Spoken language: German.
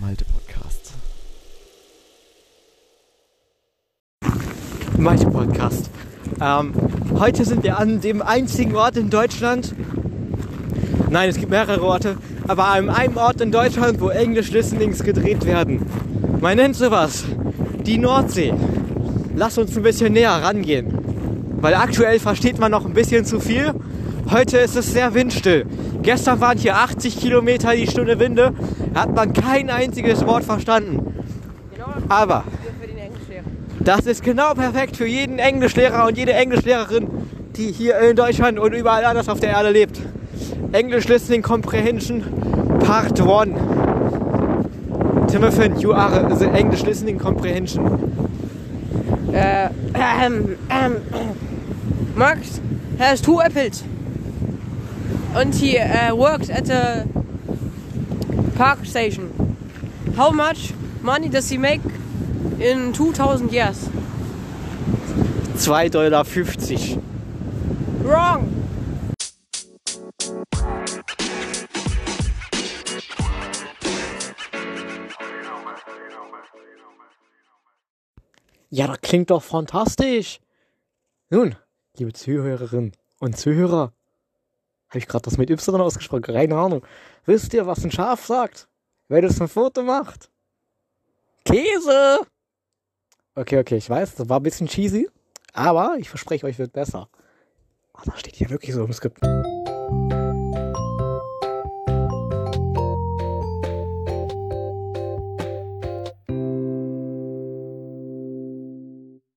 Malte Podcast. Malte Podcast. Ähm, heute sind wir an dem einzigen Ort in Deutschland. Nein, es gibt mehrere Orte, aber an einem Ort in Deutschland, wo Englisch Listenings gedreht werden. Man nennt sowas die Nordsee. Lass uns ein bisschen näher rangehen. Weil aktuell versteht man noch ein bisschen zu viel. Heute ist es sehr windstill. Gestern waren hier 80 Kilometer die Stunde Winde. Hat man kein einziges Wort verstanden. Aber das ist genau perfekt für jeden Englischlehrer und jede Englischlehrerin, die hier in Deutschland und überall anders auf der Erde lebt. English Listening Comprehension Part 1. Timothy, you are the English Listening Comprehension. Uh, um, um, Max has two apples. And he uh, works at a park station. How much money does he make in 2000 years? 2,50 Dollar. Wrong! Ja, das klingt doch fantastisch. Nun, liebe Zuhörerinnen und Zuhörer, habe ich gerade das mit Y ausgesprochen? Keine Ahnung. Wisst ihr, was ein Schaf sagt? Wenn es ein Foto macht? Käse! Okay, okay, ich weiß, das war ein bisschen cheesy, aber ich verspreche euch, wird besser. Oh, da steht hier wirklich so im Skript.